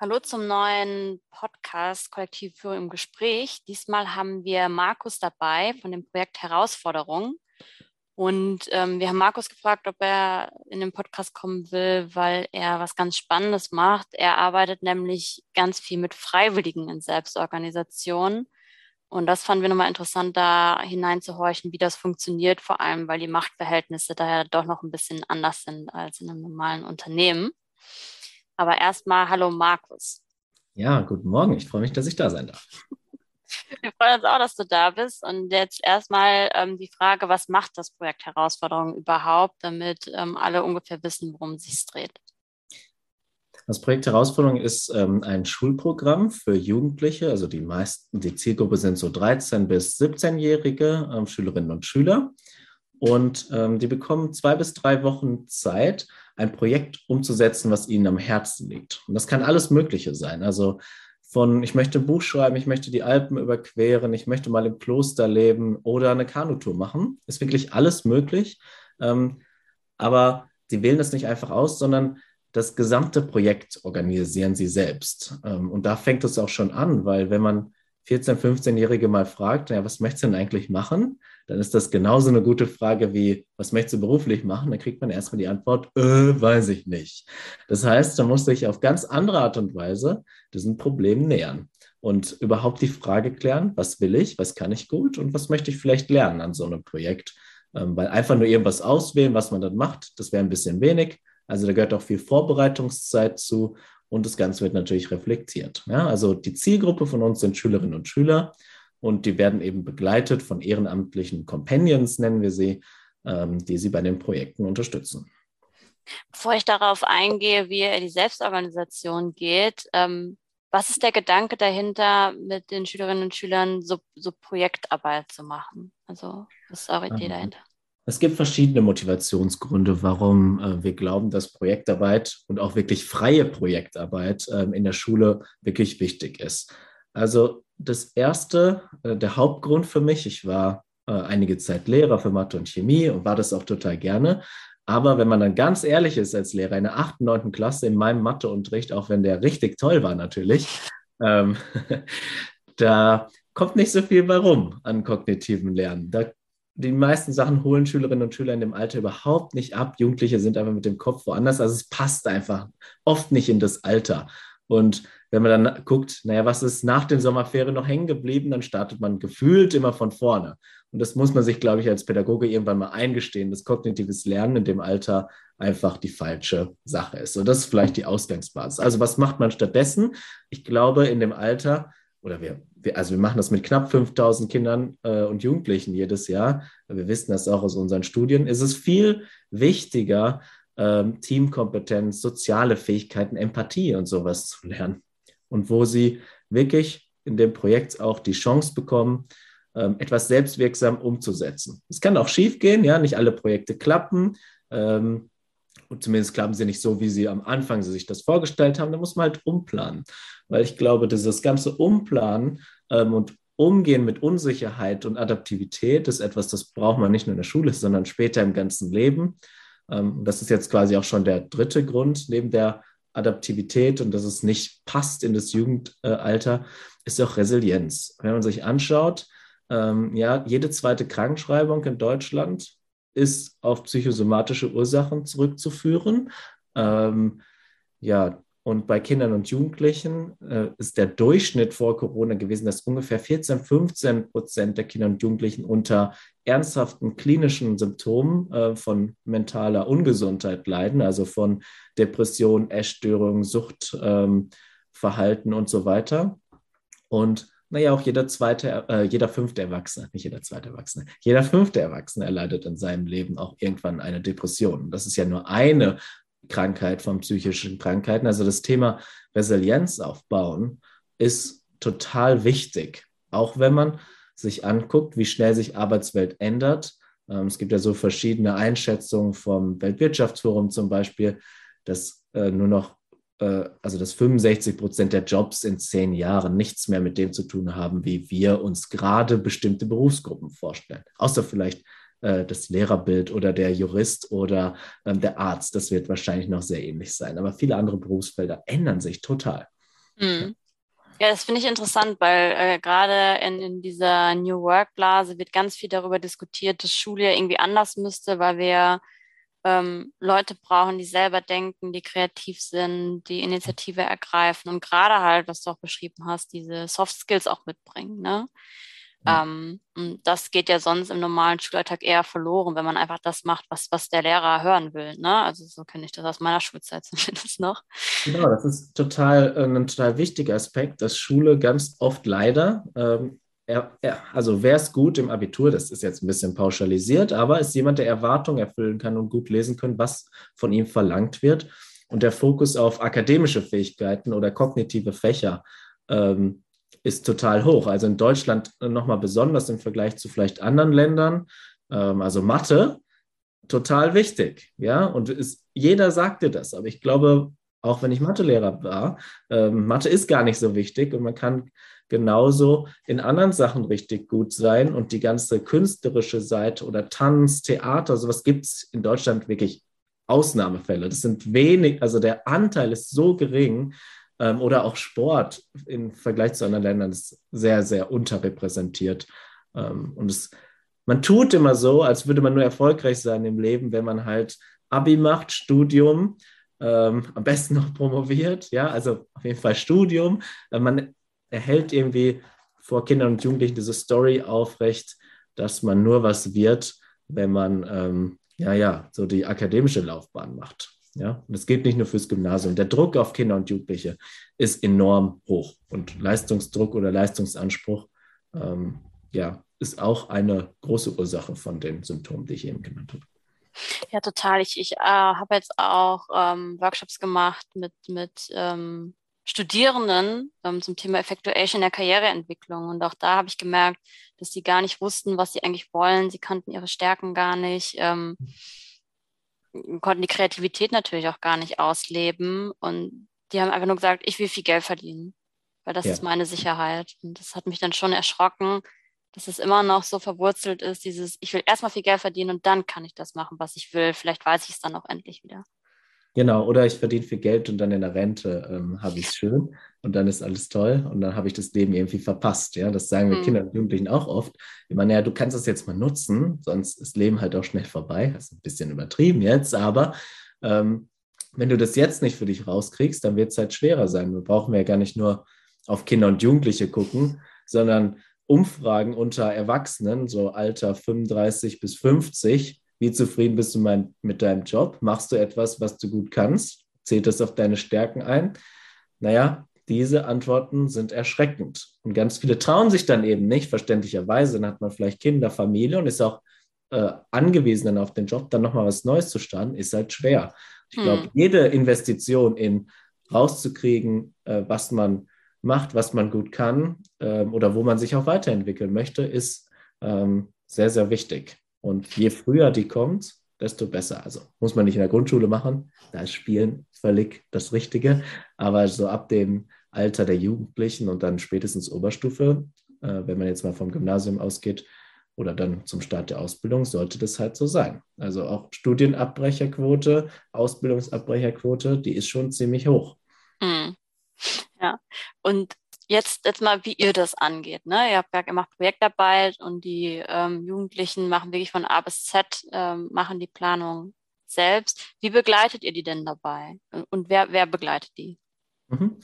Hallo zum neuen Podcast Kollektiv Führung im Gespräch. Diesmal haben wir Markus dabei von dem Projekt Herausforderung. Und ähm, wir haben Markus gefragt, ob er in den Podcast kommen will, weil er was ganz Spannendes macht. Er arbeitet nämlich ganz viel mit Freiwilligen in Selbstorganisation. Und das fanden wir nochmal interessant, da hineinzuhorchen, wie das funktioniert, vor allem weil die Machtverhältnisse daher doch noch ein bisschen anders sind als in einem normalen Unternehmen. Aber erstmal hallo Markus. Ja, guten Morgen. Ich freue mich, dass ich da sein darf. Wir freuen uns auch, dass du da bist. Und jetzt erstmal ähm, die Frage, was macht das Projekt Herausforderung überhaupt, damit ähm, alle ungefähr wissen, worum es sich dreht? Das Projekt Herausforderung ist ähm, ein Schulprogramm für Jugendliche. Also die meisten, die Zielgruppe sind so 13- bis 17-jährige ähm, Schülerinnen und Schüler. Und ähm, die bekommen zwei bis drei Wochen Zeit, ein Projekt umzusetzen, was ihnen am Herzen liegt. Und das kann alles Mögliche sein. Also von, ich möchte ein Buch schreiben, ich möchte die Alpen überqueren, ich möchte mal im Kloster leben oder eine Kanutour machen. Ist wirklich alles möglich. Ähm, aber sie wählen das nicht einfach aus, sondern das gesamte Projekt organisieren sie selbst. Ähm, und da fängt es auch schon an, weil wenn man 14-, 15-Jährige mal fragt, ja, was möchtest du denn eigentlich machen? Dann ist das genauso eine gute Frage wie, was möchtest du beruflich machen? Dann kriegt man erstmal die Antwort, äh, weiß ich nicht. Das heißt, da muss sich auf ganz andere Art und Weise diesem Problem nähern und überhaupt die Frage klären, was will ich, was kann ich gut und was möchte ich vielleicht lernen an so einem Projekt? Ähm, weil einfach nur irgendwas auswählen, was man dann macht, das wäre ein bisschen wenig. Also da gehört auch viel Vorbereitungszeit zu und das Ganze wird natürlich reflektiert. Ja, also die Zielgruppe von uns sind Schülerinnen und Schüler und die werden eben begleitet von ehrenamtlichen Companions, nennen wir sie, ähm, die sie bei den Projekten unterstützen. Bevor ich darauf eingehe, wie ihr die Selbstorganisation geht, ähm, was ist der Gedanke dahinter, mit den Schülerinnen und Schülern so, so Projektarbeit zu machen? Also, was ist eure Idee ähm, dahinter? Es gibt verschiedene Motivationsgründe, warum äh, wir glauben, dass Projektarbeit und auch wirklich freie Projektarbeit äh, in der Schule wirklich wichtig ist. Also das erste, äh, der Hauptgrund für mich, ich war äh, einige Zeit Lehrer für Mathe und Chemie und war das auch total gerne. Aber wenn man dann ganz ehrlich ist als Lehrer in der 8., 9. Klasse in meinem Matheunterricht, auch wenn der richtig toll war natürlich, ähm, da kommt nicht so viel bei rum an kognitiven Lernen. Da die meisten Sachen holen Schülerinnen und Schüler in dem Alter überhaupt nicht ab. Jugendliche sind einfach mit dem Kopf woanders. Also es passt einfach oft nicht in das Alter. Und wenn man dann guckt, naja, was ist nach den Sommerferien noch hängen geblieben, dann startet man gefühlt immer von vorne. Und das muss man sich, glaube ich, als Pädagoge irgendwann mal eingestehen, dass kognitives Lernen in dem Alter einfach die falsche Sache ist. Und das ist vielleicht die Ausgangsbasis. Also was macht man stattdessen? Ich glaube, in dem Alter oder wir, wir, also wir machen das mit knapp 5000 Kindern äh, und Jugendlichen jedes Jahr. Wir wissen das auch aus unseren Studien. Es ist viel wichtiger, ähm, Teamkompetenz, soziale Fähigkeiten, Empathie und sowas zu lernen. Und wo sie wirklich in dem Projekt auch die Chance bekommen, ähm, etwas selbstwirksam umzusetzen. Es kann auch schief gehen, ja, nicht alle Projekte klappen. Ähm, und zumindest klappen sie nicht so, wie sie am Anfang sich das vorgestellt haben. Da muss man halt umplanen weil ich glaube, dieses ganze Umplanen ähm, und Umgehen mit Unsicherheit und Adaptivität ist etwas, das braucht man nicht nur in der Schule, sondern später im ganzen Leben. Ähm, das ist jetzt quasi auch schon der dritte Grund neben der Adaptivität und dass es nicht passt in das Jugendalter, ist auch Resilienz. Wenn man sich anschaut, ähm, ja, jede zweite Krankschreibung in Deutschland ist auf psychosomatische Ursachen zurückzuführen. Ähm, ja, und bei Kindern und Jugendlichen äh, ist der Durchschnitt vor Corona gewesen, dass ungefähr 14, 15 Prozent der Kinder und Jugendlichen unter ernsthaften klinischen Symptomen äh, von mentaler Ungesundheit leiden, also von Depression, Essstörungen, Suchtverhalten ähm, und so weiter. Und naja, auch jeder zweite, äh, jeder fünfte Erwachsene, nicht jeder zweite Erwachsene, jeder fünfte Erwachsene erleidet in seinem Leben auch irgendwann eine Depression. Das ist ja nur eine Krankheit von psychischen Krankheiten. Also das Thema Resilienz aufbauen ist total wichtig, auch wenn man sich anguckt, wie schnell sich Arbeitswelt ändert. Ähm, es gibt ja so verschiedene Einschätzungen vom Weltwirtschaftsforum zum Beispiel, dass äh, nur noch, äh, also dass 65 Prozent der Jobs in zehn Jahren nichts mehr mit dem zu tun haben, wie wir uns gerade bestimmte Berufsgruppen vorstellen. Außer vielleicht äh, das Lehrerbild oder der Jurist oder ähm, der Arzt. Das wird wahrscheinlich noch sehr ähnlich sein. Aber viele andere Berufsfelder ändern sich total. Mhm. Ja, das finde ich interessant, weil äh, gerade in, in dieser New Work-Blase wird ganz viel darüber diskutiert, dass Schule ja irgendwie anders müsste, weil wir ähm, Leute brauchen, die selber denken, die kreativ sind, die Initiative ergreifen und gerade halt, was du auch beschrieben hast, diese Soft Skills auch mitbringen. Ne? Ja. Ähm, das geht ja sonst im normalen Schulalltag eher verloren, wenn man einfach das macht, was, was der Lehrer hören will. Ne? Also so kenne ich das aus meiner Schulzeit zumindest noch. Genau, das ist total äh, ein total wichtiger Aspekt, dass Schule ganz oft leider, ähm, er, er, also wer ist gut im Abitur, das ist jetzt ein bisschen pauschalisiert, aber ist jemand, der Erwartungen erfüllen kann und gut lesen kann, was von ihm verlangt wird. Und der Fokus auf akademische Fähigkeiten oder kognitive Fächer ähm, ist total hoch. Also in Deutschland nochmal besonders im Vergleich zu vielleicht anderen Ländern. Ähm, also Mathe, total wichtig. Ja, und ist, jeder sagte das. Aber ich glaube, auch wenn ich Mathelehrer war, ähm, Mathe ist gar nicht so wichtig und man kann genauso in anderen Sachen richtig gut sein. Und die ganze künstlerische Seite oder Tanz, Theater, sowas gibt es in Deutschland wirklich Ausnahmefälle. Das sind wenig, also der Anteil ist so gering, ähm, oder auch Sport im Vergleich zu anderen Ländern ist sehr, sehr unterrepräsentiert. Ähm, und es, man tut immer so, als würde man nur erfolgreich sein im Leben, wenn man halt Abi macht, Studium, ähm, am besten noch promoviert, ja, also auf jeden Fall Studium. Äh, man erhält irgendwie vor Kindern und Jugendlichen diese Story aufrecht, dass man nur was wird, wenn man ähm, ja, ja, so die akademische Laufbahn macht. Ja, und das gilt nicht nur fürs Gymnasium. Der Druck auf Kinder und Jugendliche ist enorm hoch und Leistungsdruck oder Leistungsanspruch ähm, ja, ist auch eine große Ursache von den Symptomen, die ich eben genannt habe. Ja, total. Ich, ich äh, habe jetzt auch ähm, Workshops gemacht mit, mit ähm, Studierenden ähm, zum Thema Effectuation der Karriereentwicklung. Und auch da habe ich gemerkt, dass sie gar nicht wussten, was sie eigentlich wollen. Sie kannten ihre Stärken gar nicht. Ähm, konnten die Kreativität natürlich auch gar nicht ausleben. Und die haben einfach nur gesagt, ich will viel Geld verdienen, weil das ja. ist meine Sicherheit. Und das hat mich dann schon erschrocken, dass es immer noch so verwurzelt ist, dieses, ich will erstmal viel Geld verdienen und dann kann ich das machen, was ich will. Vielleicht weiß ich es dann auch endlich wieder. Genau, oder ich verdiene viel Geld und dann in der Rente ähm, habe ich es schön und dann ist alles toll und dann habe ich das Leben irgendwie verpasst. Ja, das sagen wir mhm. Kindern und Jugendlichen auch oft. Ich meine, ja, du kannst das jetzt mal nutzen, sonst ist Leben halt auch schnell vorbei. Das ist ein bisschen übertrieben jetzt, aber ähm, wenn du das jetzt nicht für dich rauskriegst, dann wird es halt schwerer sein. Wir brauchen ja gar nicht nur auf Kinder und Jugendliche gucken, sondern Umfragen unter Erwachsenen, so Alter 35 bis 50, wie zufrieden bist du mein, mit deinem Job? Machst du etwas, was du gut kannst? Zählt das auf deine Stärken ein? Naja, diese Antworten sind erschreckend. Und ganz viele trauen sich dann eben nicht, verständlicherweise. Dann hat man vielleicht Kinder, Familie und ist auch äh, angewiesen dann auf den Job, dann nochmal was Neues zu starten, ist halt schwer. Ich glaube, hm. jede Investition in rauszukriegen, äh, was man macht, was man gut kann äh, oder wo man sich auch weiterentwickeln möchte, ist ähm, sehr, sehr wichtig. Und je früher die kommt, desto besser. Also muss man nicht in der Grundschule machen, da ist Spielen völlig das Richtige. Aber so ab dem Alter der Jugendlichen und dann spätestens Oberstufe, äh, wenn man jetzt mal vom Gymnasium ausgeht oder dann zum Start der Ausbildung, sollte das halt so sein. Also auch Studienabbrecherquote, Ausbildungsabbrecherquote, die ist schon ziemlich hoch. Mhm. Ja, und jetzt, jetzt mal, wie ihr das angeht. Ne? Ihr habt ja gemacht Projektarbeit und die ähm, Jugendlichen machen wirklich von A bis Z, ähm, machen die Planung selbst. Wie begleitet ihr die denn dabei? Und wer, wer begleitet die? Mhm.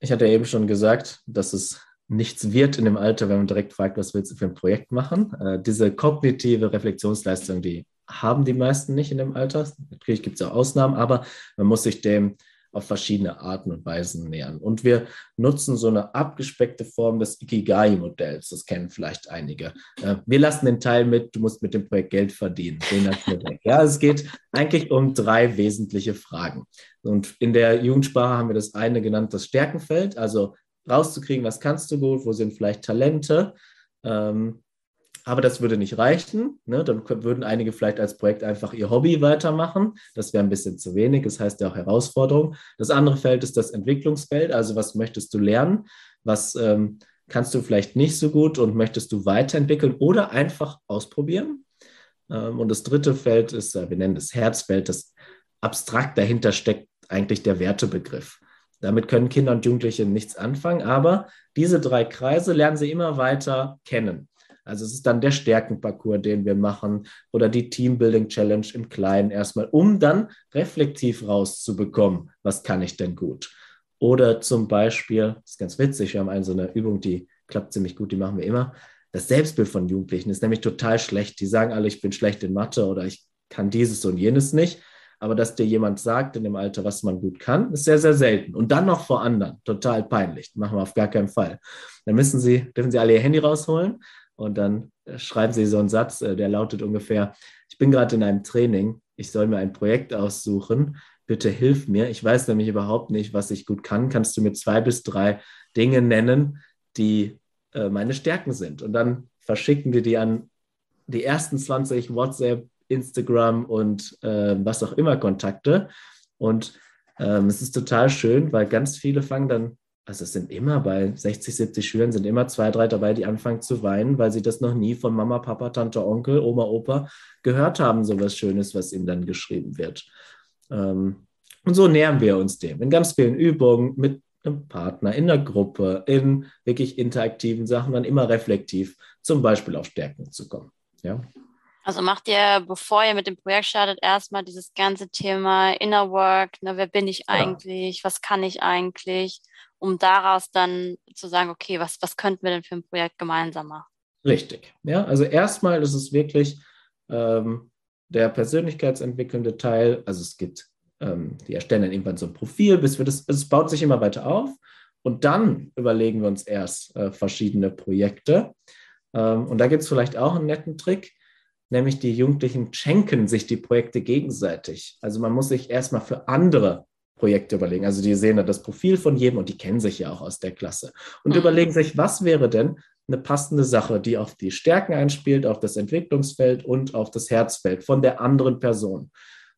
Ich hatte eben schon gesagt, dass es nichts wird in dem Alter, wenn man direkt fragt, was willst du für ein Projekt machen. Äh, diese kognitive Reflexionsleistung, die haben die meisten nicht in dem Alter. Natürlich gibt es auch Ausnahmen, aber man muss sich dem auf verschiedene Arten und Weisen nähern. Und wir nutzen so eine abgespeckte Form des Ikigai-Modells. Das kennen vielleicht einige. Äh, wir lassen den Teil mit, du musst mit dem Projekt Geld verdienen. Den weg. Ja, es geht eigentlich um drei wesentliche Fragen. Und in der Jugendsprache haben wir das eine genannt, das Stärkenfeld, also rauszukriegen, was kannst du gut, wo sind vielleicht Talente. Ähm, aber das würde nicht reichen. Ne? Dann würden einige vielleicht als Projekt einfach ihr Hobby weitermachen. Das wäre ein bisschen zu wenig. Das heißt ja auch Herausforderung. Das andere Feld ist das Entwicklungsfeld. Also was möchtest du lernen? Was ähm, kannst du vielleicht nicht so gut und möchtest du weiterentwickeln oder einfach ausprobieren? Ähm, und das dritte Feld ist, äh, wir nennen das Herzfeld, das abstrakt dahinter steckt eigentlich der Wertebegriff. Damit können Kinder und Jugendliche nichts anfangen, aber diese drei Kreise lernen sie immer weiter kennen. Also es ist dann der Stärkenparcours, den wir machen oder die Teambuilding Challenge im Kleinen erstmal, um dann reflektiv rauszubekommen, was kann ich denn gut. Oder zum Beispiel, das ist ganz witzig, wir haben eine so eine Übung, die klappt ziemlich gut, die machen wir immer. Das Selbstbild von Jugendlichen ist nämlich total schlecht. Die sagen alle, ich bin schlecht in Mathe oder ich kann dieses und jenes nicht. Aber dass dir jemand sagt in dem Alter, was man gut kann, ist sehr, sehr selten. Und dann noch vor anderen. Total peinlich. Machen wir auf gar keinen Fall. Dann müssen Sie, dürfen Sie alle Ihr Handy rausholen und dann äh, schreiben Sie so einen Satz, äh, der lautet ungefähr, ich bin gerade in einem Training, ich soll mir ein Projekt aussuchen, bitte hilf mir. Ich weiß nämlich überhaupt nicht, was ich gut kann. Kannst du mir zwei bis drei Dinge nennen, die äh, meine Stärken sind? Und dann verschicken wir die an die ersten 20 WhatsApp, Instagram und äh, was auch immer Kontakte. Und ähm, es ist total schön, weil ganz viele fangen dann, also es sind immer bei 60, 70 Schülern, sind immer zwei, drei dabei, die anfangen zu weinen, weil sie das noch nie von Mama, Papa, Tante, Onkel, Oma, Opa gehört haben, so was Schönes, was ihnen dann geschrieben wird. Ähm, und so nähern wir uns dem in ganz vielen Übungen mit einem Partner, in der Gruppe, in wirklich interaktiven Sachen, dann immer reflektiv, zum Beispiel auf Stärken zu kommen. Ja. Also macht ihr, bevor ihr mit dem Projekt startet, erstmal dieses ganze Thema Inner Work, ne, wer bin ich eigentlich, ja. was kann ich eigentlich, um daraus dann zu sagen, okay, was, was könnten wir denn für ein Projekt gemeinsam machen? Richtig. Ja, also erstmal ist es wirklich ähm, der persönlichkeitsentwickelnde Teil. Also es gibt, ähm, die erstellen dann irgendwann so ein Profil, bis wir das, es baut sich immer weiter auf. Und dann überlegen wir uns erst äh, verschiedene Projekte. Ähm, und da gibt es vielleicht auch einen netten Trick nämlich die Jugendlichen schenken sich die Projekte gegenseitig. Also man muss sich erstmal für andere Projekte überlegen. Also die sehen da das Profil von jedem und die kennen sich ja auch aus der Klasse und mhm. überlegen sich, was wäre denn eine passende Sache, die auf die Stärken einspielt, auf das Entwicklungsfeld und auf das Herzfeld von der anderen Person.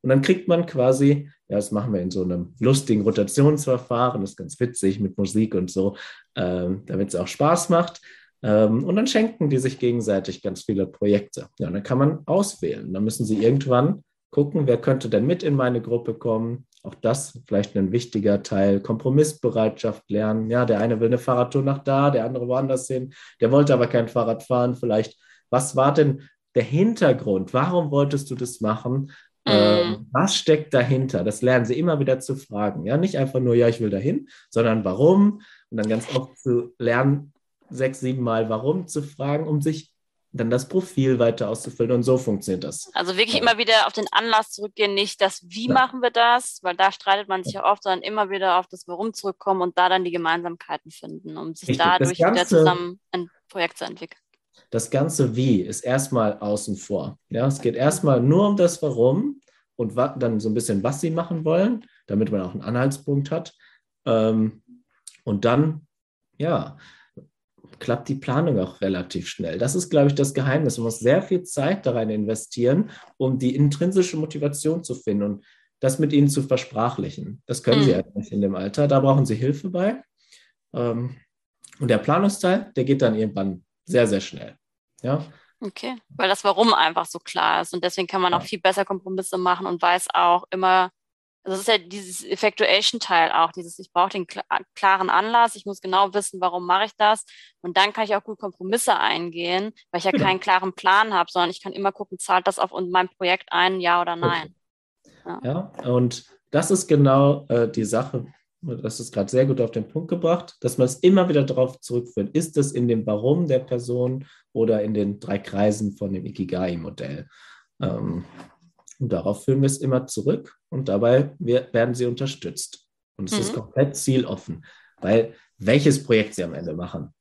Und dann kriegt man quasi, ja, das machen wir in so einem lustigen Rotationsverfahren, das ist ganz witzig mit Musik und so, ähm, damit es auch Spaß macht. Ähm, und dann schenken die sich gegenseitig ganz viele Projekte. Ja, und dann kann man auswählen. Dann müssen sie irgendwann gucken, wer könnte denn mit in meine Gruppe kommen. Auch das vielleicht ein wichtiger Teil. Kompromissbereitschaft lernen. Ja, der eine will eine Fahrradtour nach da, der andere woanders hin. Der wollte aber kein Fahrrad fahren. Vielleicht, was war denn der Hintergrund? Warum wolltest du das machen? Mhm. Ähm, was steckt dahinter? Das lernen sie immer wieder zu fragen. Ja, nicht einfach nur, ja, ich will dahin, sondern warum? Und dann ganz oft zu lernen, sechs, sieben Mal warum zu fragen, um sich dann das Profil weiter auszufüllen. Und so funktioniert das. Also wirklich ja. immer wieder auf den Anlass zurückgehen, nicht das Wie ja. machen wir das, weil da streitet man sich ja oft, sondern immer wieder auf das Warum zurückkommen und da dann die Gemeinsamkeiten finden, um sich Richtig. dadurch Ganze, wieder zusammen ein Projekt zu entwickeln. Das ganze Wie ist erstmal außen vor. Ja, es geht erstmal nur um das Warum und dann so ein bisschen, was sie machen wollen, damit man auch einen Anhaltspunkt hat. Ähm, und dann, ja, klappt die Planung auch relativ schnell. Das ist, glaube ich, das Geheimnis. Man muss sehr viel Zeit da rein investieren, um die intrinsische Motivation zu finden und das mit ihnen zu versprachlichen. Das können mhm. sie halt nicht in dem Alter. Da brauchen sie Hilfe bei. Ähm, und der Planungsteil, der geht dann irgendwann sehr, sehr schnell. Ja. Okay, weil das Warum einfach so klar ist. Und deswegen kann man auch viel besser Kompromisse machen und weiß auch immer, also das ist ja dieses Effectuation-Teil auch, dieses, ich brauche den klaren Anlass, ich muss genau wissen, warum mache ich das. Und dann kann ich auch gut Kompromisse eingehen, weil ich ja genau. keinen klaren Plan habe, sondern ich kann immer gucken, zahlt das auf mein Projekt ein, ja oder nein. Ja, ja und das ist genau äh, die Sache, das ist gerade sehr gut auf den Punkt gebracht, dass man es immer wieder darauf zurückführt. Ist es in dem Warum der Person oder in den drei Kreisen von dem Ikigai-Modell? Ähm, und darauf führen wir es immer zurück und dabei werden sie unterstützt. Und es mhm. ist komplett zieloffen, weil welches Projekt sie am Ende machen,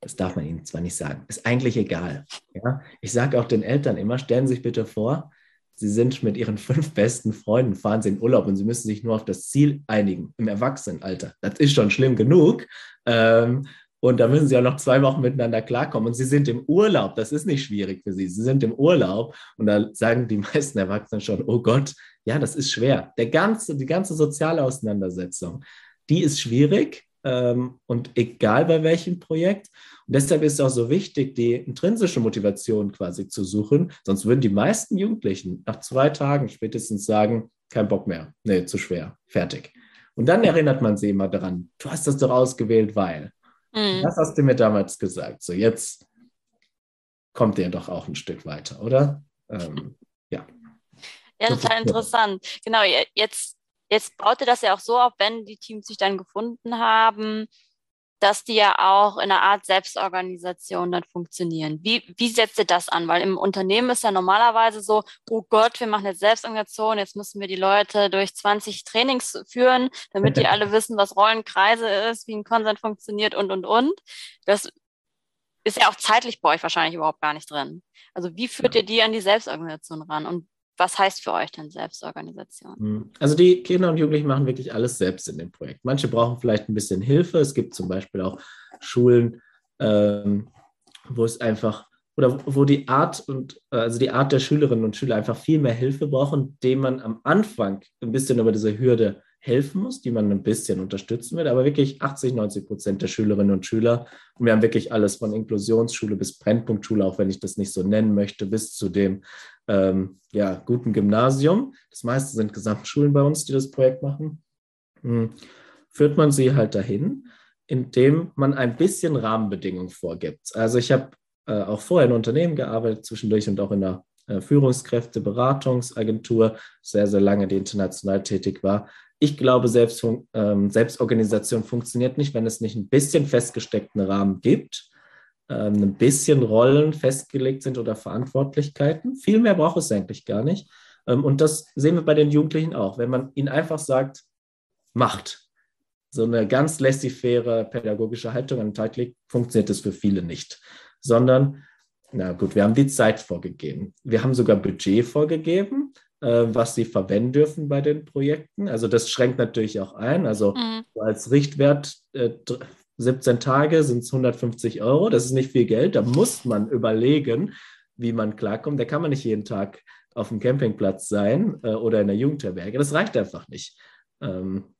das darf man ihnen zwar nicht sagen, ist eigentlich egal. Ja? Ich sage auch den Eltern immer, stellen Sie sich bitte vor, Sie sind mit Ihren fünf besten Freunden, fahren Sie in Urlaub und Sie müssen sich nur auf das Ziel einigen im Erwachsenenalter. Das ist schon schlimm genug. Ähm, und da müssen sie auch noch zwei Wochen miteinander klarkommen. Und sie sind im Urlaub. Das ist nicht schwierig für sie. Sie sind im Urlaub. Und da sagen die meisten Erwachsenen schon, oh Gott, ja, das ist schwer. Der ganze, die ganze soziale Auseinandersetzung, die ist schwierig. Ähm, und egal bei welchem Projekt. Und deshalb ist es auch so wichtig, die intrinsische Motivation quasi zu suchen. Sonst würden die meisten Jugendlichen nach zwei Tagen spätestens sagen, kein Bock mehr. Nee, zu schwer. Fertig. Und dann erinnert man sie immer daran, du hast das doch ausgewählt, weil. Mhm. Das hast du mir damals gesagt. So, jetzt kommt ihr doch auch ein Stück weiter, oder? Ähm, ja. Ja, total interessant. Genau, jetzt, jetzt baut ihr das ja auch so auf, wenn die Teams sich dann gefunden haben, dass die ja auch in einer Art Selbstorganisation dann funktionieren. Wie, wie setzt ihr das an? Weil im Unternehmen ist ja normalerweise so, oh Gott, wir machen jetzt Selbstorganisation, jetzt müssen wir die Leute durch 20 Trainings führen, damit die alle wissen, was Rollenkreise ist, wie ein Konsent funktioniert und, und, und. Das ist ja auch zeitlich bei euch wahrscheinlich überhaupt gar nicht drin. Also wie führt ihr die an die Selbstorganisation ran? Und was heißt für euch denn Selbstorganisation? Hm. Also die Kinder und Jugendlichen machen wirklich alles selbst in dem Projekt. Manche brauchen vielleicht ein bisschen Hilfe. Es gibt zum Beispiel auch Schulen, ähm, wo es einfach oder wo die Art und also die Art der Schülerinnen und Schüler einfach viel mehr Hilfe brauchen, dem man am Anfang ein bisschen über diese Hürde helfen muss, die man ein bisschen unterstützen wird, aber wirklich 80, 90 Prozent der Schülerinnen und Schüler. Und wir haben wirklich alles von Inklusionsschule bis Brennpunktschule, auch wenn ich das nicht so nennen möchte, bis zu dem ähm, ja, guten Gymnasium. Das meiste sind Gesamtschulen bei uns, die das Projekt machen. Hm. Führt man sie halt dahin, indem man ein bisschen Rahmenbedingungen vorgibt. Also ich habe äh, auch vorher in Unternehmen gearbeitet, zwischendurch und auch in der äh, Führungskräfte-Beratungsagentur, sehr, sehr lange, die international tätig war. Ich glaube, Selbst, ähm, Selbstorganisation funktioniert nicht, wenn es nicht ein bisschen festgesteckten Rahmen gibt, ähm, ein bisschen Rollen festgelegt sind oder Verantwortlichkeiten. Viel mehr braucht es eigentlich gar nicht. Ähm, und das sehen wir bei den Jugendlichen auch. Wenn man ihnen einfach sagt, macht, so eine ganz laissez-faire pädagogische Haltung an den Tag legt, funktioniert das für viele nicht. Sondern, na gut, wir haben die Zeit vorgegeben. Wir haben sogar Budget vorgegeben. Äh, was sie verwenden dürfen bei den Projekten. Also das schränkt natürlich auch ein. Also mhm. als Richtwert äh, 17 Tage sind es 150 Euro. Das ist nicht viel Geld. Da muss man überlegen, wie man klarkommt. Da kann man nicht jeden Tag auf dem Campingplatz sein äh, oder in der Jugendherberge. Das reicht einfach nicht. Ähm,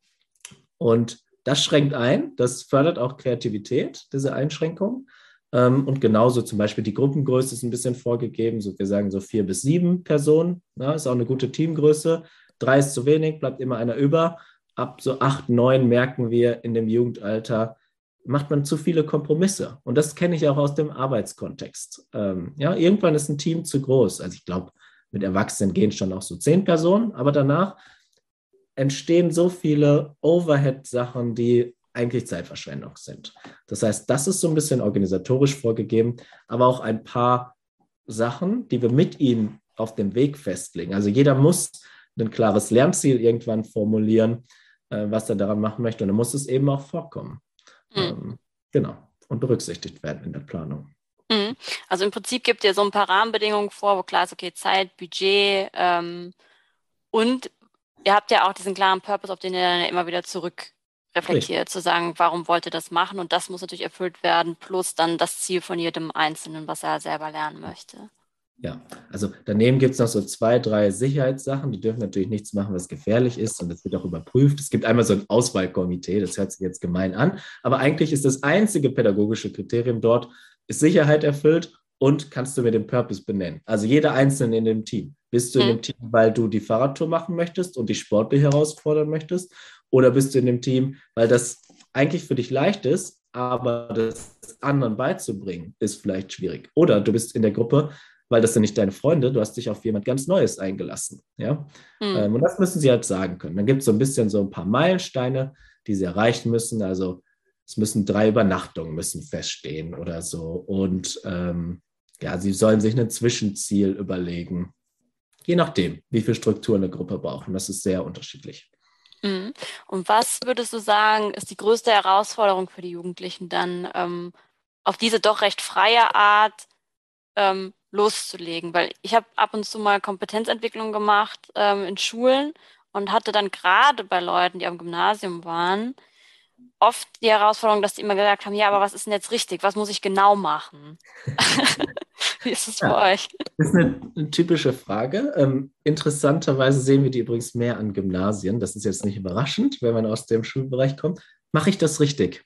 und das schränkt ein. Das fördert auch Kreativität, diese Einschränkung. Ähm, und genauso zum Beispiel die Gruppengröße ist ein bisschen vorgegeben. So, wir sagen so vier bis sieben Personen. Ja, ist auch eine gute Teamgröße. Drei ist zu wenig, bleibt immer einer über. Ab so acht, neun merken wir in dem Jugendalter, macht man zu viele Kompromisse. Und das kenne ich auch aus dem Arbeitskontext. Ähm, ja, irgendwann ist ein Team zu groß. Also ich glaube, mit Erwachsenen gehen schon auch so zehn Personen, aber danach entstehen so viele Overhead-Sachen, die eigentlich Zeitverschwendung sind. Das heißt, das ist so ein bisschen organisatorisch vorgegeben, aber auch ein paar Sachen, die wir mit ihnen auf dem Weg festlegen. Also jeder muss ein klares Lernziel irgendwann formulieren, äh, was er daran machen möchte. Und dann muss es eben auch vorkommen. Mhm. Ähm, genau. Und berücksichtigt werden in der Planung. Mhm. Also im Prinzip gibt ihr so ein paar Rahmenbedingungen vor, wo klar ist, okay, Zeit, Budget ähm, und ihr habt ja auch diesen klaren Purpose, auf den ihr dann immer wieder zurück reflektiert, Richtig. zu sagen, warum wollte das machen und das muss natürlich erfüllt werden, plus dann das Ziel von jedem Einzelnen, was er selber lernen möchte. Ja, also daneben gibt es noch so zwei, drei Sicherheitssachen. Die dürfen natürlich nichts machen, was gefährlich ist und das wird auch überprüft. Es gibt einmal so ein Auswahlkomitee, das hört sich jetzt gemein an, aber eigentlich ist das einzige pädagogische Kriterium dort, ist Sicherheit erfüllt und kannst du mir den Purpose benennen. Also jeder Einzelne in dem Team. Bist du in dem Team, weil du die Fahrradtour machen möchtest und dich sportlich herausfordern möchtest? Oder bist du in dem Team, weil das eigentlich für dich leicht ist, aber das anderen beizubringen, ist vielleicht schwierig. Oder du bist in der Gruppe, weil das sind nicht deine Freunde, du hast dich auf jemand ganz Neues eingelassen. Ja? Mhm. und das müssen sie halt sagen können. Dann gibt es so ein bisschen so ein paar Meilensteine, die sie erreichen müssen. Also es müssen drei Übernachtungen müssen feststehen oder so. Und ähm, ja, sie sollen sich ein Zwischenziel überlegen. Je nachdem, wie viel Struktur eine Gruppe braucht. Und das ist sehr unterschiedlich. Mhm. Und was würdest du sagen, ist die größte Herausforderung für die Jugendlichen dann, ähm, auf diese doch recht freie Art ähm, loszulegen? Weil ich habe ab und zu mal Kompetenzentwicklung gemacht ähm, in Schulen und hatte dann gerade bei Leuten, die am Gymnasium waren, oft die Herausforderung, dass die immer gesagt haben, ja, aber was ist denn jetzt richtig? Was muss ich genau machen? Wie ist es ja, bei euch? Das ist eine, eine typische Frage. Ähm, interessanterweise sehen wir die übrigens mehr an Gymnasien. Das ist jetzt nicht überraschend, wenn man aus dem Schulbereich kommt. Mache ich das richtig?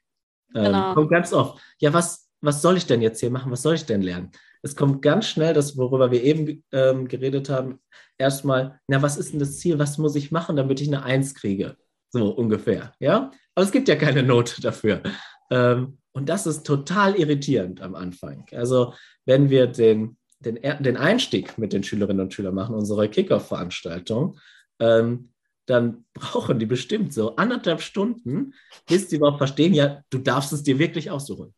Ähm, genau. Kommt ganz oft. Ja, was, was soll ich denn jetzt hier machen? Was soll ich denn lernen? Es kommt ganz schnell, das, worüber wir eben ähm, geredet haben, erstmal, na, was ist denn das Ziel? Was muss ich machen, damit ich eine Eins kriege? so ungefähr. Ja, aber es gibt ja keine Note dafür. Ähm, und das ist total irritierend am Anfang. Also, wenn wir den, den, den Einstieg mit den Schülerinnen und Schülern machen, unsere Kickoff-Veranstaltung, ähm, dann brauchen die bestimmt so anderthalb Stunden, bis sie überhaupt verstehen, ja, du darfst es dir wirklich aussuchen.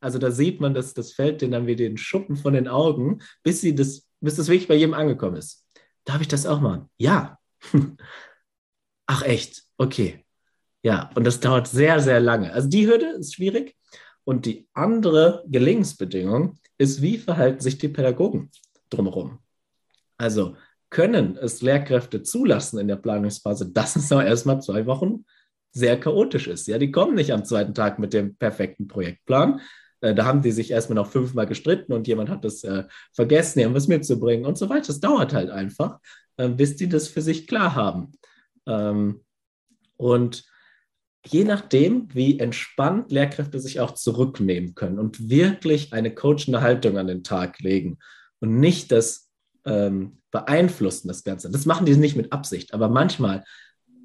Also da sieht man, dass das fällt denen dann wie den Schuppen von den Augen, bis sie das, bis das wirklich bei jedem angekommen ist. Darf ich das auch machen? Ja. Ach echt? Okay. Ja, und das dauert sehr, sehr lange. Also die Hürde ist schwierig. Und die andere Gelingensbedingung ist, wie verhalten sich die Pädagogen drumherum? Also können es Lehrkräfte zulassen in der Planungsphase, dass es auch erstmal zwei Wochen sehr chaotisch ist. Ja, die kommen nicht am zweiten Tag mit dem perfekten Projektplan. Äh, da haben die sich erstmal noch fünfmal gestritten und jemand hat das äh, vergessen, irgendwas mitzubringen und so weiter. Das dauert halt einfach, äh, bis die das für sich klar haben. Ähm, und je nachdem, wie entspannt Lehrkräfte sich auch zurücknehmen können und wirklich eine coachende Haltung an den Tag legen und nicht das ähm, beeinflussen, das Ganze. Das machen die nicht mit Absicht, aber manchmal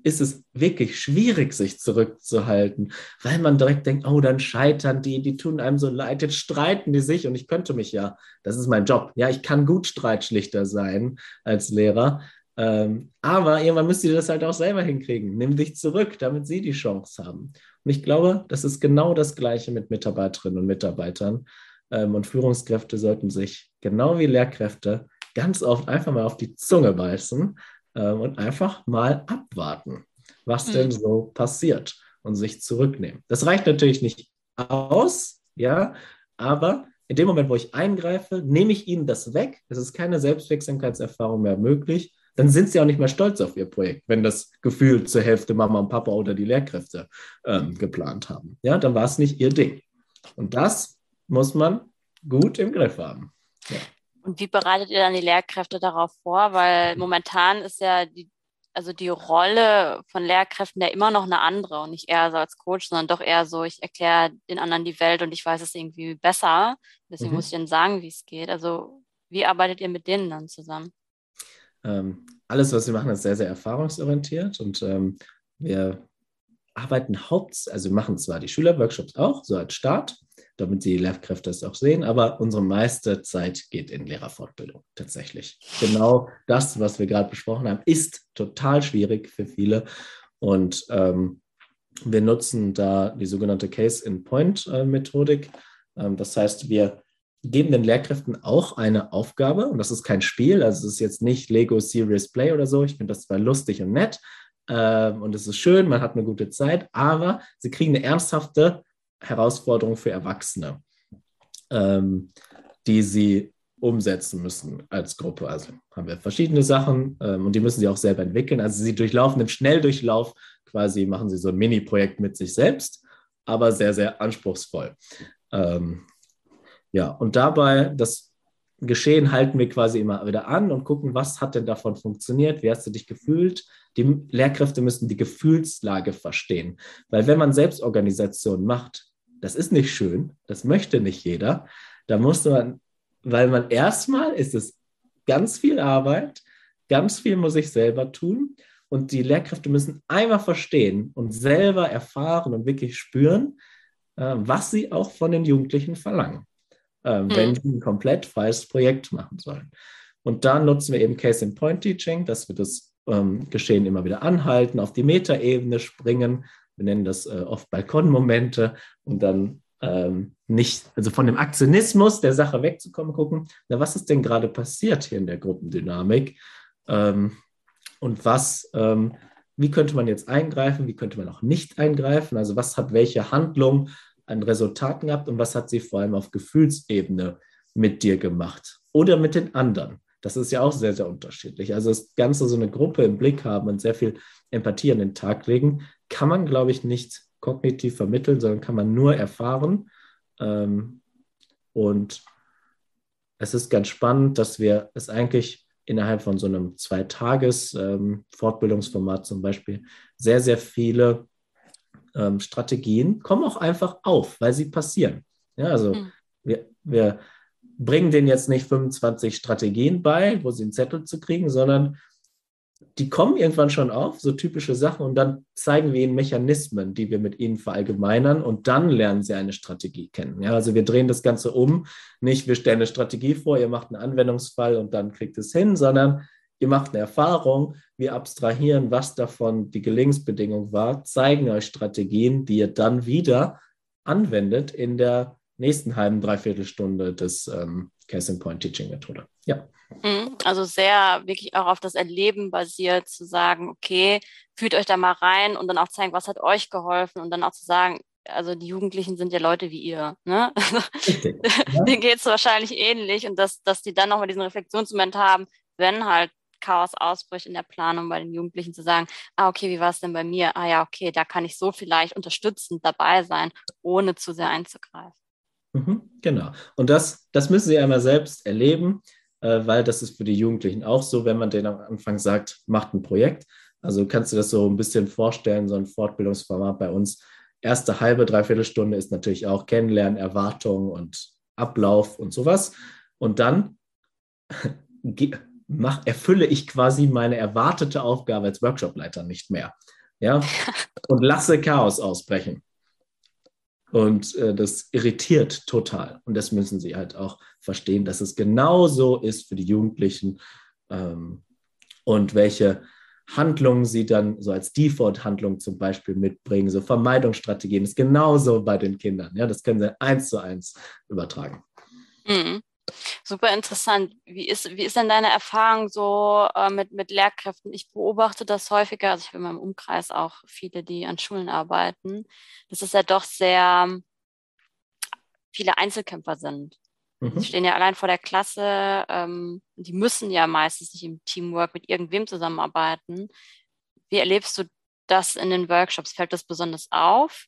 ist es wirklich schwierig, sich zurückzuhalten, weil man direkt denkt, oh, dann scheitern die, die tun einem so leid, jetzt streiten die sich und ich könnte mich ja, das ist mein Job, ja, ich kann gut Streitschlichter sein als Lehrer, ähm, aber irgendwann müsst ihr das halt auch selber hinkriegen. Nimm dich zurück, damit sie die Chance haben. Und ich glaube, das ist genau das Gleiche mit Mitarbeiterinnen und Mitarbeitern. Ähm, und Führungskräfte sollten sich genau wie Lehrkräfte ganz oft einfach mal auf die Zunge beißen ähm, und einfach mal abwarten, was mhm. denn so passiert und sich zurücknehmen. Das reicht natürlich nicht aus, ja, aber in dem Moment, wo ich eingreife, nehme ich ihnen das weg. Es ist keine Selbstwirksamkeitserfahrung mehr möglich dann sind sie auch nicht mehr stolz auf ihr Projekt, wenn das Gefühl zur Hälfte Mama und Papa oder die Lehrkräfte ähm, geplant haben. Ja, dann war es nicht ihr Ding. Und das muss man gut im Griff haben. Ja. Und wie bereitet ihr dann die Lehrkräfte darauf vor? Weil momentan ist ja die, also die Rolle von Lehrkräften ja immer noch eine andere und nicht eher so als Coach, sondern doch eher so, ich erkläre den anderen die Welt und ich weiß es irgendwie besser. Deswegen mhm. muss ich ihnen sagen, wie es geht. Also wie arbeitet ihr mit denen dann zusammen? Ähm, alles, was wir machen, ist sehr, sehr erfahrungsorientiert und ähm, wir arbeiten hauptsächlich, also wir machen zwar die Schülerworkshops auch, so als Start, damit die Lehrkräfte es auch sehen, aber unsere meiste Zeit geht in Lehrerfortbildung tatsächlich. Genau das, was wir gerade besprochen haben, ist total schwierig für viele und ähm, wir nutzen da die sogenannte Case-in-Point-Methodik. Ähm, das heißt, wir geben den Lehrkräften auch eine Aufgabe und das ist kein Spiel, also es ist jetzt nicht Lego Serious Play oder so. Ich finde das zwar lustig und nett ähm, und es ist schön, man hat eine gute Zeit, aber sie kriegen eine ernsthafte Herausforderung für Erwachsene, ähm, die sie umsetzen müssen als Gruppe. Also haben wir verschiedene Sachen ähm, und die müssen sie auch selber entwickeln. Also sie durchlaufen im Schnelldurchlauf quasi, machen sie so ein Mini-Projekt mit sich selbst, aber sehr, sehr anspruchsvoll. Ähm, ja, und dabei, das Geschehen halten wir quasi immer wieder an und gucken, was hat denn davon funktioniert, wie hast du dich gefühlt. Die Lehrkräfte müssen die Gefühlslage verstehen, weil wenn man Selbstorganisation macht, das ist nicht schön, das möchte nicht jeder. Da muss man, weil man erstmal ist es ganz viel Arbeit, ganz viel muss ich selber tun und die Lehrkräfte müssen einmal verstehen und selber erfahren und wirklich spüren, äh, was sie auch von den Jugendlichen verlangen äh, mhm. wenn sie ein komplett freies Projekt machen sollen. Und da nutzen wir eben Case-in-Point-Teaching, dass wir das ähm, Geschehen immer wieder anhalten, auf die Metaebene springen. Wir nennen das äh, oft Balkonmomente und dann ähm, nicht, also von dem Aktionismus der Sache wegzukommen, gucken, na, was ist denn gerade passiert hier in der Gruppendynamik? Ähm, und was, ähm, wie könnte man jetzt eingreifen, wie könnte man auch nicht eingreifen? Also was hat welche Handlung an Resultaten gehabt und was hat sie vor allem auf Gefühlsebene mit dir gemacht oder mit den anderen. Das ist ja auch sehr, sehr unterschiedlich. Also das Ganze so eine Gruppe im Blick haben und sehr viel Empathie an den Tag legen, kann man, glaube ich, nicht kognitiv vermitteln, sondern kann man nur erfahren. Ähm, und es ist ganz spannend, dass wir es eigentlich innerhalb von so einem Zwei-Tages-Fortbildungsformat ähm, zum Beispiel sehr, sehr viele ähm, Strategien kommen auch einfach auf, weil sie passieren. Ja, also mhm. wir, wir bringen denen jetzt nicht 25 Strategien bei, wo sie einen Zettel zu kriegen, sondern die kommen irgendwann schon auf, so typische Sachen, und dann zeigen wir ihnen Mechanismen, die wir mit ihnen verallgemeinern, und dann lernen sie eine Strategie kennen. Ja, also wir drehen das Ganze um, nicht wir stellen eine Strategie vor, ihr macht einen Anwendungsfall und dann kriegt es hin, sondern ihr macht eine Erfahrung, wir abstrahieren, was davon die Gelingensbedingung war, zeigen euch Strategien, die ihr dann wieder anwendet in der nächsten halben, dreiviertel Stunde des ähm, Case Point Teaching Methode. Ja. Mhm. Also sehr wirklich auch auf das Erleben basiert, zu sagen, okay, fühlt euch da mal rein und dann auch zeigen, was hat euch geholfen und dann auch zu sagen, also die Jugendlichen sind ja Leute wie ihr. Ne? Richtig. Ja. Denen geht es wahrscheinlich ähnlich und dass, dass die dann nochmal diesen Reflexionsmoment haben, wenn halt Chaos ausbricht in der Planung bei den Jugendlichen zu sagen, ah, okay, wie war es denn bei mir? Ah ja, okay, da kann ich so vielleicht unterstützend dabei sein, ohne zu sehr einzugreifen. Mhm, genau. Und das, das müssen sie einmal selbst erleben, äh, weil das ist für die Jugendlichen auch so, wenn man denen am Anfang sagt, macht ein Projekt. Also kannst du das so ein bisschen vorstellen, so ein Fortbildungsformat bei uns. Erste halbe, dreiviertel Stunde ist natürlich auch Kennenlernen, Erwartungen und Ablauf und sowas. Und dann mach, erfülle ich quasi meine erwartete Aufgabe als Workshopleiter nicht mehr. Ja? Und lasse Chaos ausbrechen. Und äh, das irritiert total. Und das müssen sie halt auch verstehen, dass es genauso ist für die Jugendlichen ähm, und welche Handlungen sie dann so als Default-Handlung zum Beispiel mitbringen, so Vermeidungsstrategien, ist genauso bei den Kindern. Ja, das können sie eins zu eins übertragen. Mhm. Super interessant. Wie ist, wie ist denn deine Erfahrung so äh, mit, mit Lehrkräften? Ich beobachte das häufiger, also ich habe in meinem Umkreis auch viele, die an Schulen arbeiten, dass es ja doch sehr viele Einzelkämpfer sind. Mhm. Die stehen ja allein vor der Klasse, ähm, die müssen ja meistens nicht im Teamwork mit irgendwem zusammenarbeiten. Wie erlebst du das in den Workshops? Fällt das besonders auf?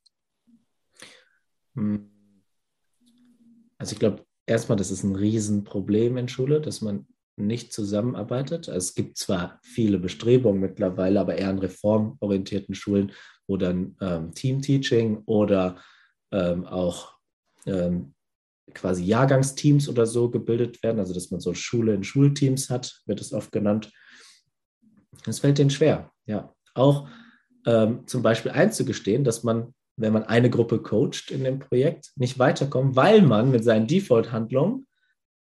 Hm. Also ich glaube, erstmal, das ist ein Riesenproblem in Schule, dass man nicht zusammenarbeitet. Es gibt zwar viele Bestrebungen mittlerweile, aber eher an reformorientierten Schulen, wo dann ähm, Team-Teaching oder ähm, auch ähm, quasi Jahrgangsteams oder so gebildet werden, also dass man so Schule in Schulteams hat, wird es oft genannt. Es fällt denen schwer, ja. Auch ähm, zum Beispiel einzugestehen, dass man wenn man eine Gruppe coacht in dem Projekt, nicht weiterkommen, weil man mit seinen Default-Handlungen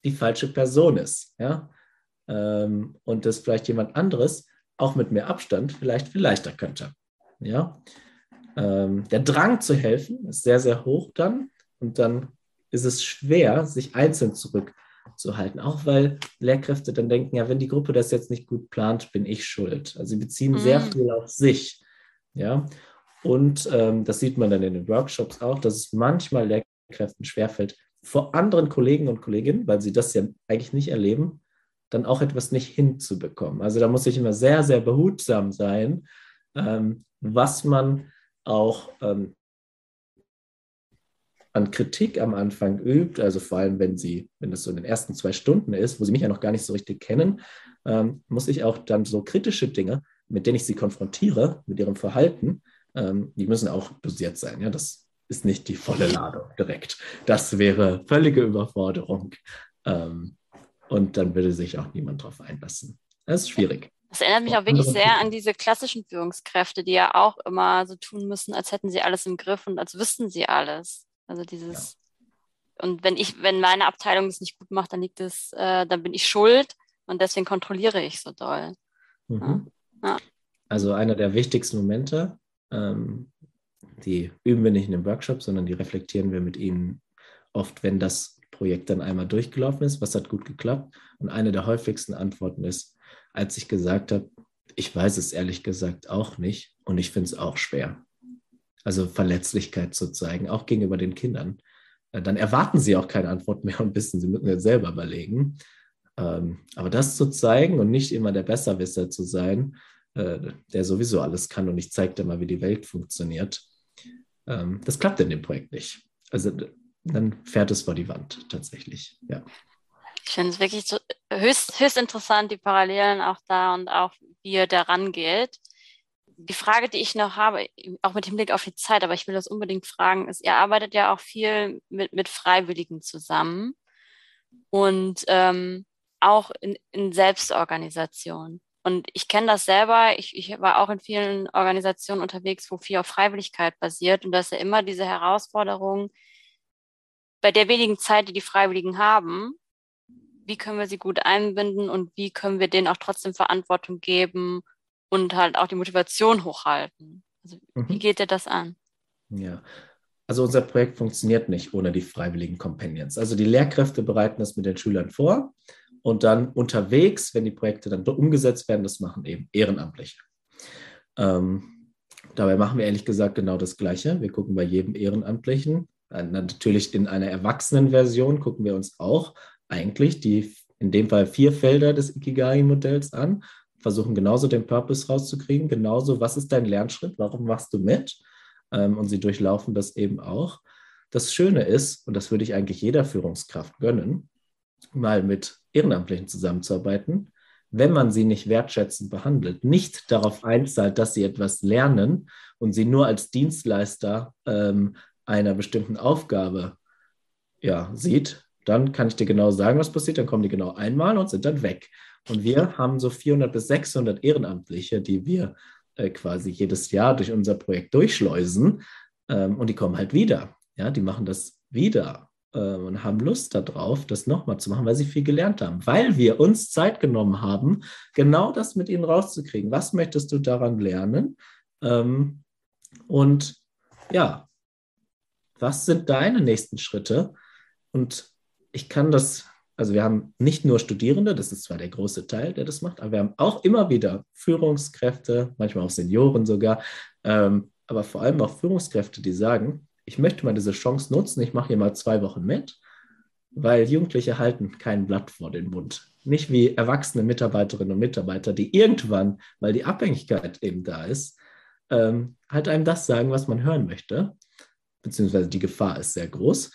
die falsche Person ist. Ja? Ähm, und dass vielleicht jemand anderes auch mit mehr Abstand vielleicht viel leichter könnte. Ja? Ähm, der Drang zu helfen ist sehr, sehr hoch dann. Und dann ist es schwer, sich einzeln zurückzuhalten. Auch weil Lehrkräfte dann denken, ja, wenn die Gruppe das jetzt nicht gut plant, bin ich schuld. Also sie beziehen mhm. sehr viel auf sich. Ja, und ähm, das sieht man dann in den Workshops auch, dass es manchmal Lehrkräften schwerfällt, vor anderen Kollegen und Kolleginnen, weil sie das ja eigentlich nicht erleben, dann auch etwas nicht hinzubekommen. Also da muss ich immer sehr, sehr behutsam sein, ähm, was man auch ähm, an Kritik am Anfang übt, also vor allem, wenn sie, wenn es so in den ersten zwei Stunden ist, wo sie mich ja noch gar nicht so richtig kennen, ähm, muss ich auch dann so kritische Dinge, mit denen ich sie konfrontiere, mit ihrem Verhalten, ähm, die müssen auch dosiert sein. Ja, das ist nicht die volle Ladung direkt. Das wäre völlige Überforderung. Ähm, und dann würde sich auch niemand darauf einlassen. Das ist schwierig. Das erinnert mich auch wirklich sehr an diese klassischen Führungskräfte, die ja auch immer so tun müssen, als hätten sie alles im Griff und als wüssten sie alles. Also dieses, ja. und wenn ich, wenn meine Abteilung es nicht gut macht, dann liegt es, äh, dann bin ich schuld und deswegen kontrolliere ich so doll. Mhm. Ja. Ja. Also einer der wichtigsten Momente ähm, die üben wir nicht in dem Workshop, sondern die reflektieren wir mit ihnen oft, wenn das Projekt dann einmal durchgelaufen ist, was hat gut geklappt. Und eine der häufigsten Antworten ist, als ich gesagt habe, ich weiß es ehrlich gesagt auch nicht und ich finde es auch schwer. Also Verletzlichkeit zu zeigen, auch gegenüber den Kindern. Äh, dann erwarten sie auch keine Antwort mehr und wissen, sie müssen jetzt selber überlegen. Ähm, aber das zu zeigen und nicht immer der Besserwisser zu sein, äh, der sowieso alles kann und ich zeige dir mal, wie die Welt funktioniert. Ähm, das klappt in dem Projekt nicht. Also dann fährt es vor die Wand tatsächlich, ja. Ich finde es wirklich so höchst, höchst interessant, die Parallelen auch da und auch, wie ihr da rangeht. Die Frage, die ich noch habe, auch mit Hinblick auf die Zeit, aber ich will das unbedingt fragen, ist, ihr arbeitet ja auch viel mit, mit Freiwilligen zusammen und ähm, auch in, in Selbstorganisation. Und ich kenne das selber. Ich, ich war auch in vielen Organisationen unterwegs, wo viel auf Freiwilligkeit basiert. Und da ist ja immer diese Herausforderung, bei der wenigen Zeit, die die Freiwilligen haben, wie können wir sie gut einbinden und wie können wir denen auch trotzdem Verantwortung geben und halt auch die Motivation hochhalten. Also, mhm. Wie geht dir das an? Ja, also unser Projekt funktioniert nicht ohne die freiwilligen Companions. Also die Lehrkräfte bereiten das mit den Schülern vor und dann unterwegs, wenn die Projekte dann umgesetzt werden, das machen eben Ehrenamtliche. Ähm, dabei machen wir ehrlich gesagt genau das Gleiche. Wir gucken bei jedem Ehrenamtlichen, äh, natürlich in einer Erwachsenenversion gucken wir uns auch eigentlich die, in dem Fall vier Felder des Ikigai-Modells an, versuchen genauso den Purpose rauszukriegen, genauso, was ist dein Lernschritt, warum machst du mit? Ähm, und sie durchlaufen das eben auch. Das Schöne ist, und das würde ich eigentlich jeder Führungskraft gönnen, mal mit Ehrenamtlichen zusammenzuarbeiten, wenn man sie nicht wertschätzend behandelt, nicht darauf einzahlt, dass sie etwas lernen und sie nur als Dienstleister ähm, einer bestimmten Aufgabe ja, sieht, dann kann ich dir genau sagen, was passiert. Dann kommen die genau einmal und sind dann weg. Und wir haben so 400 bis 600 Ehrenamtliche, die wir äh, quasi jedes Jahr durch unser Projekt durchschleusen. Ähm, und die kommen halt wieder. Ja, die machen das wieder und haben Lust darauf, das nochmal zu machen, weil sie viel gelernt haben, weil wir uns Zeit genommen haben, genau das mit ihnen rauszukriegen. Was möchtest du daran lernen? Ähm, und ja, was sind deine nächsten Schritte? Und ich kann das, also wir haben nicht nur Studierende, das ist zwar der große Teil, der das macht, aber wir haben auch immer wieder Führungskräfte, manchmal auch Senioren sogar, ähm, aber vor allem auch Führungskräfte, die sagen, ich möchte mal diese Chance nutzen, ich mache hier mal zwei Wochen mit, weil Jugendliche halten kein Blatt vor den Mund. Nicht wie erwachsene Mitarbeiterinnen und Mitarbeiter, die irgendwann, weil die Abhängigkeit eben da ist, ähm, halt einem das sagen, was man hören möchte, beziehungsweise die Gefahr ist sehr groß.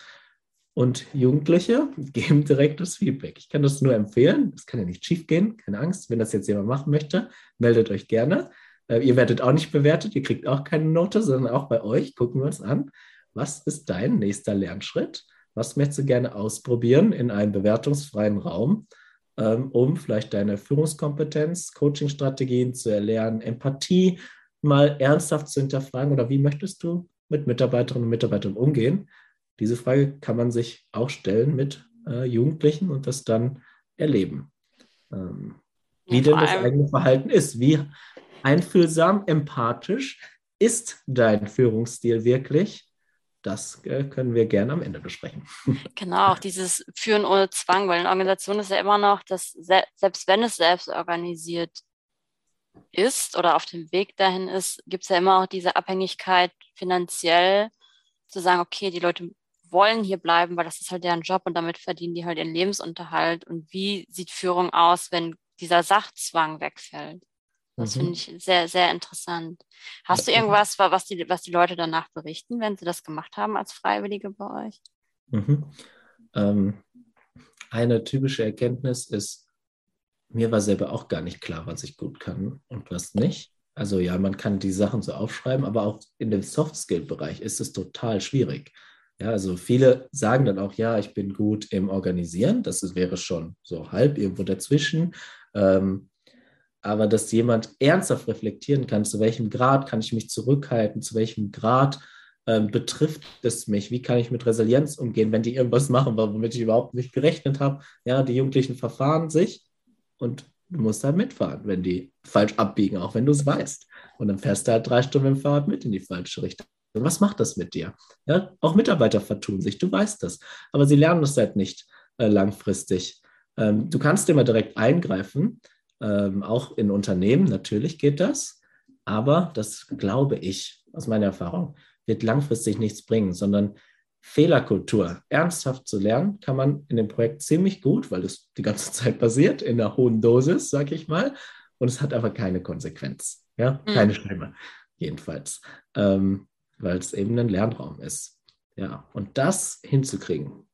Und Jugendliche geben direkt das Feedback. Ich kann das nur empfehlen. Es kann ja nicht schief gehen, keine Angst. Wenn das jetzt jemand machen möchte, meldet euch gerne. Äh, ihr werdet auch nicht bewertet, ihr kriegt auch keine Note, sondern auch bei euch gucken wir uns an, was ist dein nächster Lernschritt? Was möchtest du gerne ausprobieren in einem bewertungsfreien Raum, ähm, um vielleicht deine Führungskompetenz, Coachingstrategien zu erlernen, Empathie mal ernsthaft zu hinterfragen oder wie möchtest du mit Mitarbeiterinnen und Mitarbeitern umgehen? Diese Frage kann man sich auch stellen mit äh, Jugendlichen und das dann erleben. Ähm, wie denn das eigene Verhalten ist. Wie einfühlsam, empathisch ist dein Führungsstil wirklich? Das äh, können wir gerne am Ende besprechen. Genau, auch dieses Führen ohne Zwang, weil eine Organisation ist ja immer noch, dass se selbst wenn es selbst organisiert ist oder auf dem Weg dahin ist, gibt es ja immer auch diese Abhängigkeit finanziell zu sagen, okay, die Leute wollen hier bleiben, weil das ist halt deren Job und damit verdienen die halt ihren Lebensunterhalt. Und wie sieht Führung aus, wenn dieser Sachzwang wegfällt? Das mhm. finde ich sehr, sehr interessant. Hast du irgendwas, was die, was die Leute danach berichten, wenn sie das gemacht haben als Freiwillige bei euch? Mhm. Ähm, eine typische Erkenntnis ist, mir war selber auch gar nicht klar, was ich gut kann und was nicht. Also ja, man kann die Sachen so aufschreiben, aber auch in dem Soft-Skill-Bereich ist es total schwierig. Ja, also viele sagen dann auch, ja, ich bin gut im Organisieren. Das wäre schon so halb irgendwo dazwischen. Ähm, aber dass jemand ernsthaft reflektieren kann, zu welchem Grad kann ich mich zurückhalten, zu welchem Grad ähm, betrifft es mich, wie kann ich mit Resilienz umgehen, wenn die irgendwas machen, womit ich überhaupt nicht gerechnet habe. Ja, die Jugendlichen verfahren sich und du musst halt mitfahren, wenn die falsch abbiegen, auch wenn du es weißt. Und dann fährst du halt drei Stunden dem Fahrrad mit in die falsche Richtung. Was macht das mit dir? Ja, auch Mitarbeiter vertun sich, du weißt das. Aber sie lernen es halt nicht äh, langfristig. Ähm, du kannst immer direkt eingreifen, ähm, auch in Unternehmen, natürlich geht das. Aber das glaube ich, aus meiner Erfahrung, wird langfristig nichts bringen, sondern Fehlerkultur ernsthaft zu lernen, kann man in dem Projekt ziemlich gut, weil es die ganze Zeit passiert, in einer hohen Dosis, sage ich mal. Und es hat aber keine Konsequenz. Ja, mhm. keine Stimme, jedenfalls. Ähm, weil es eben ein Lernraum ist. Ja, und das hinzukriegen,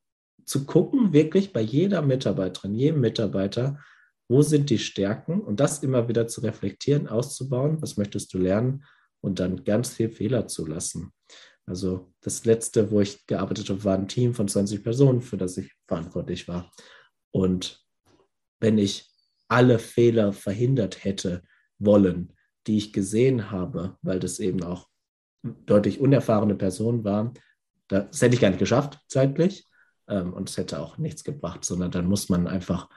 zu gucken, wirklich bei jeder Mitarbeiterin, jedem Mitarbeiter, wo sind die Stärken und das immer wieder zu reflektieren, auszubauen, was möchtest du lernen und dann ganz viel Fehler zu lassen. Also das letzte, wo ich gearbeitet habe, war ein Team von 20 Personen, für das ich verantwortlich war. Und wenn ich alle Fehler verhindert hätte wollen, die ich gesehen habe, weil das eben auch deutlich unerfahrene Personen waren. Das hätte ich gar nicht geschafft, zeitlich. Ähm, und es hätte auch nichts gebracht, sondern dann muss man einfach,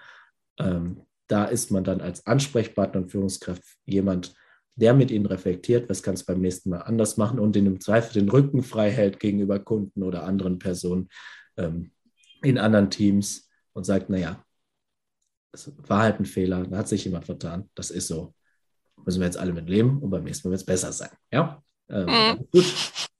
ähm, da ist man dann als Ansprechpartner und Führungskraft jemand, der mit ihnen reflektiert, was kannst du beim nächsten Mal anders machen und in im Zweifel den Rücken frei hält gegenüber Kunden oder anderen Personen ähm, in anderen Teams und sagt, naja, es war halt ein Fehler, da hat sich jemand vertan, das ist so. Müssen wir jetzt alle mit leben und beim nächsten Mal wird es besser sein. Ja, ähm, mhm. gut.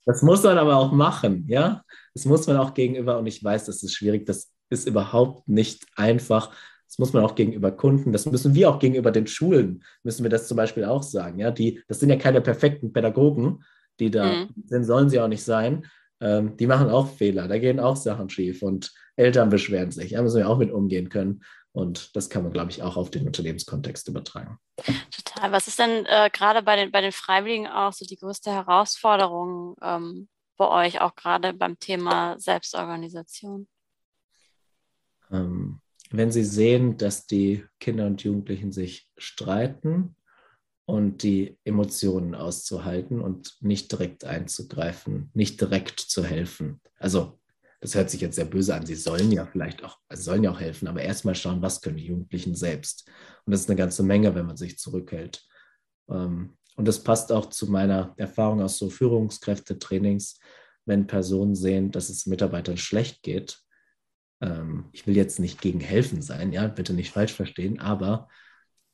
Das muss man aber auch machen, ja. Das muss man auch gegenüber, und ich weiß, das ist schwierig, das ist überhaupt nicht einfach, das muss man auch gegenüber Kunden, das müssen wir auch gegenüber den Schulen, müssen wir das zum Beispiel auch sagen. Ja, die, das sind ja keine perfekten Pädagogen, die da mhm. sind, sollen sie auch nicht sein. Ähm, die machen auch Fehler, da gehen auch Sachen schief und Eltern beschweren sich. Da müssen wir auch mit umgehen können. Und das kann man, glaube ich, auch auf den Unternehmenskontext übertragen. Total. Was ist denn äh, gerade bei den, bei den Freiwilligen auch so die größte Herausforderung ähm, bei euch, auch gerade beim Thema Selbstorganisation? Ähm, wenn Sie sehen, dass die Kinder und Jugendlichen sich streiten und die Emotionen auszuhalten und nicht direkt einzugreifen, nicht direkt zu helfen. Also das hört sich jetzt sehr böse an. Sie sollen ja vielleicht auch, also sollen ja auch helfen, aber erstmal schauen, was können die Jugendlichen selbst. Und das ist eine ganze Menge, wenn man sich zurückhält. Ähm, und das passt auch zu meiner Erfahrung aus so Führungskräftetrainings, wenn Personen sehen, dass es Mitarbeitern schlecht geht, ähm, ich will jetzt nicht gegen helfen sein, ja, bitte nicht falsch verstehen, aber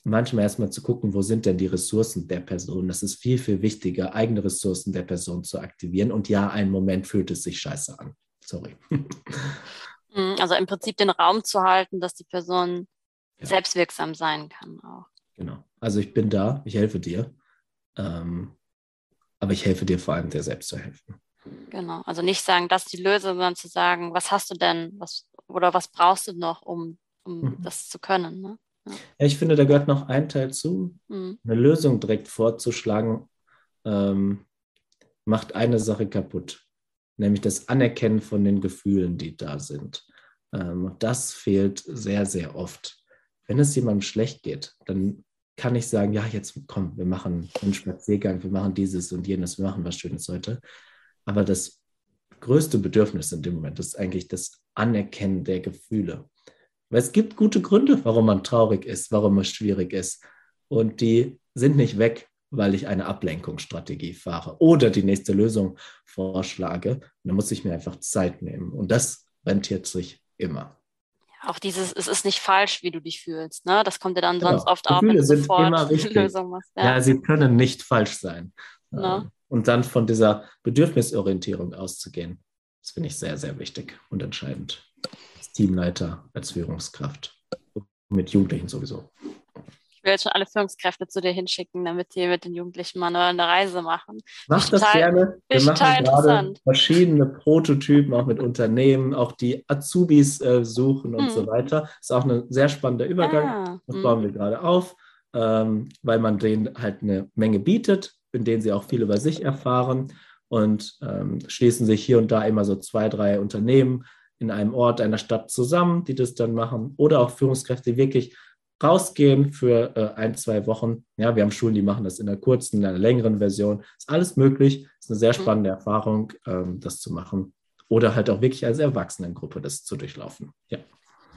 manchmal erstmal zu gucken, wo sind denn die Ressourcen der Person. Das ist viel, viel wichtiger, eigene Ressourcen der Person zu aktivieren. Und ja, einen Moment fühlt es sich scheiße an. Sorry. Mhm, also im Prinzip den Raum zu halten, dass die Person ja. selbstwirksam sein kann auch. Genau. Also ich bin da, ich helfe dir. Ähm, aber ich helfe dir vor allem, dir selbst zu helfen. Genau. Also nicht sagen, das ist die Lösung, sondern zu sagen, was hast du denn, was oder was brauchst du noch, um, um mhm. das zu können. Ne? Ja. ja. ich finde, da gehört noch ein Teil zu. Mhm. Eine Lösung direkt vorzuschlagen, ähm, macht eine Sache kaputt, nämlich das Anerkennen von den Gefühlen, die da sind. Ähm, das fehlt sehr, sehr oft. Wenn es jemandem schlecht geht, dann kann ich sagen, ja, jetzt komm, wir machen einen Spaziergang, wir machen dieses und jenes, wir machen was Schönes heute. Aber das größte Bedürfnis in dem Moment ist eigentlich das Anerkennen der Gefühle. Weil es gibt gute Gründe, warum man traurig ist, warum es schwierig ist. Und die sind nicht weg, weil ich eine Ablenkungsstrategie fahre oder die nächste Lösung vorschlage. Und da muss ich mir einfach Zeit nehmen. Und das rentiert sich immer. Auch dieses, es ist nicht falsch, wie du dich fühlst. Ne? Das kommt ja dann genau. sonst oft Gefühle auf, wenn du sind sofort immer richtig. Lösung machst. Ja. ja. sie können nicht falsch sein. No. Und dann von dieser Bedürfnisorientierung auszugehen. Das finde ich sehr, sehr wichtig und entscheidend. Als Teamleiter, als Führungskraft. Mit Jugendlichen sowieso. Ich will jetzt schon alle Führungskräfte zu dir hinschicken, damit die mit den Jugendlichen mal eine Reise machen. Mach das total, gerne. Wir machen gerade verschiedene Prototypen, auch mit Unternehmen, auch die Azubis äh, suchen und hm. so weiter. Ist auch ein sehr spannender Übergang. Ah, das bauen hm. wir gerade auf, ähm, weil man denen halt eine Menge bietet, in denen sie auch viel über sich erfahren und ähm, schließen sich hier und da immer so zwei, drei Unternehmen in einem Ort, einer Stadt zusammen, die das dann machen oder auch Führungskräfte, die wirklich rausgehen für äh, ein, zwei Wochen. Ja, wir haben Schulen, die machen das in einer kurzen, in einer längeren Version. Ist alles möglich. Ist eine sehr mhm. spannende Erfahrung, ähm, das zu machen. Oder halt auch wirklich als Erwachsenengruppe das zu durchlaufen. Ja.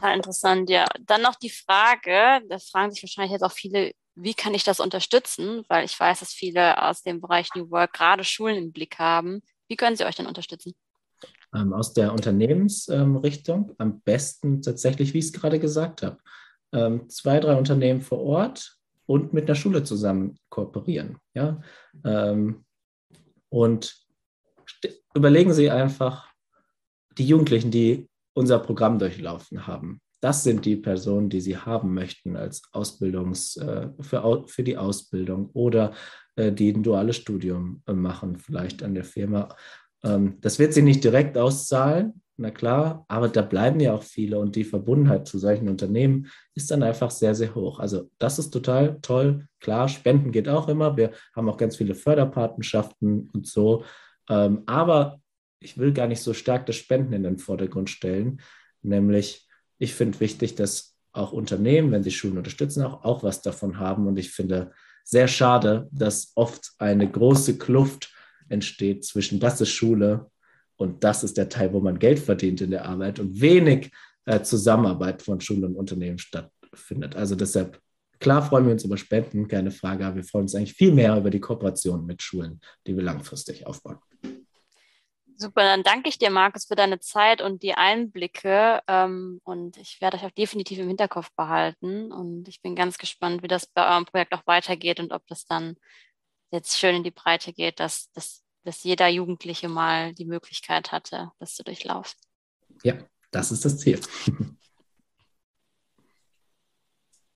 Ja, interessant, ja. Dann noch die Frage, das fragen sich wahrscheinlich jetzt auch viele wie kann ich das unterstützen? Weil ich weiß, dass viele aus dem Bereich New Work gerade Schulen im Blick haben. Wie können sie euch denn unterstützen? Ähm, aus der Unternehmensrichtung ähm, am besten tatsächlich, wie ich es gerade gesagt habe, ähm, zwei, drei Unternehmen vor Ort und mit einer Schule zusammen kooperieren. Ja? Und überlegen Sie einfach die Jugendlichen, die unser Programm durchlaufen haben das sind die Personen, die Sie haben möchten als Ausbildungs, äh, für, für die Ausbildung oder äh, die ein duales Studium äh, machen, vielleicht an der Firma. Ähm, das wird sie nicht direkt auszahlen, na klar, aber da bleiben ja auch viele und die Verbundenheit zu solchen Unternehmen ist dann einfach sehr, sehr hoch. Also das ist total toll. Klar, Spenden geht auch immer. Wir haben auch ganz viele Förderpatenschaften und so. Ähm, aber ich will gar nicht so stark das Spenden in den Vordergrund stellen, nämlich ich finde wichtig, dass auch Unternehmen, wenn sie Schulen unterstützen, auch, auch was davon haben. Und ich finde sehr schade, dass oft eine große Kluft entsteht zwischen das ist Schule und das ist der Teil, wo man Geld verdient in der Arbeit und wenig äh, Zusammenarbeit von Schulen und Unternehmen stattfindet. Also deshalb, klar freuen wir uns über Spenden, keine Frage, aber wir freuen uns eigentlich viel mehr über die Kooperation mit Schulen, die wir langfristig aufbauen. Super, dann danke ich dir, Markus, für deine Zeit und die Einblicke. Ähm, und ich werde euch auch definitiv im Hinterkopf behalten. Und ich bin ganz gespannt, wie das bei eurem Projekt auch weitergeht und ob das dann jetzt schön in die Breite geht, dass, dass, dass jeder Jugendliche mal die Möglichkeit hatte, das zu durchlaufen. Ja, das ist das Ziel.